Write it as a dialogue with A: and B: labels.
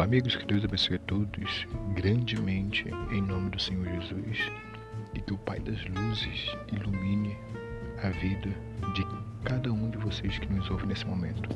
A: Olá, amigos, que Deus abençoe a todos grandemente em nome do Senhor Jesus e que o Pai das Luzes ilumine a vida de cada um de vocês que nos ouve nesse momento.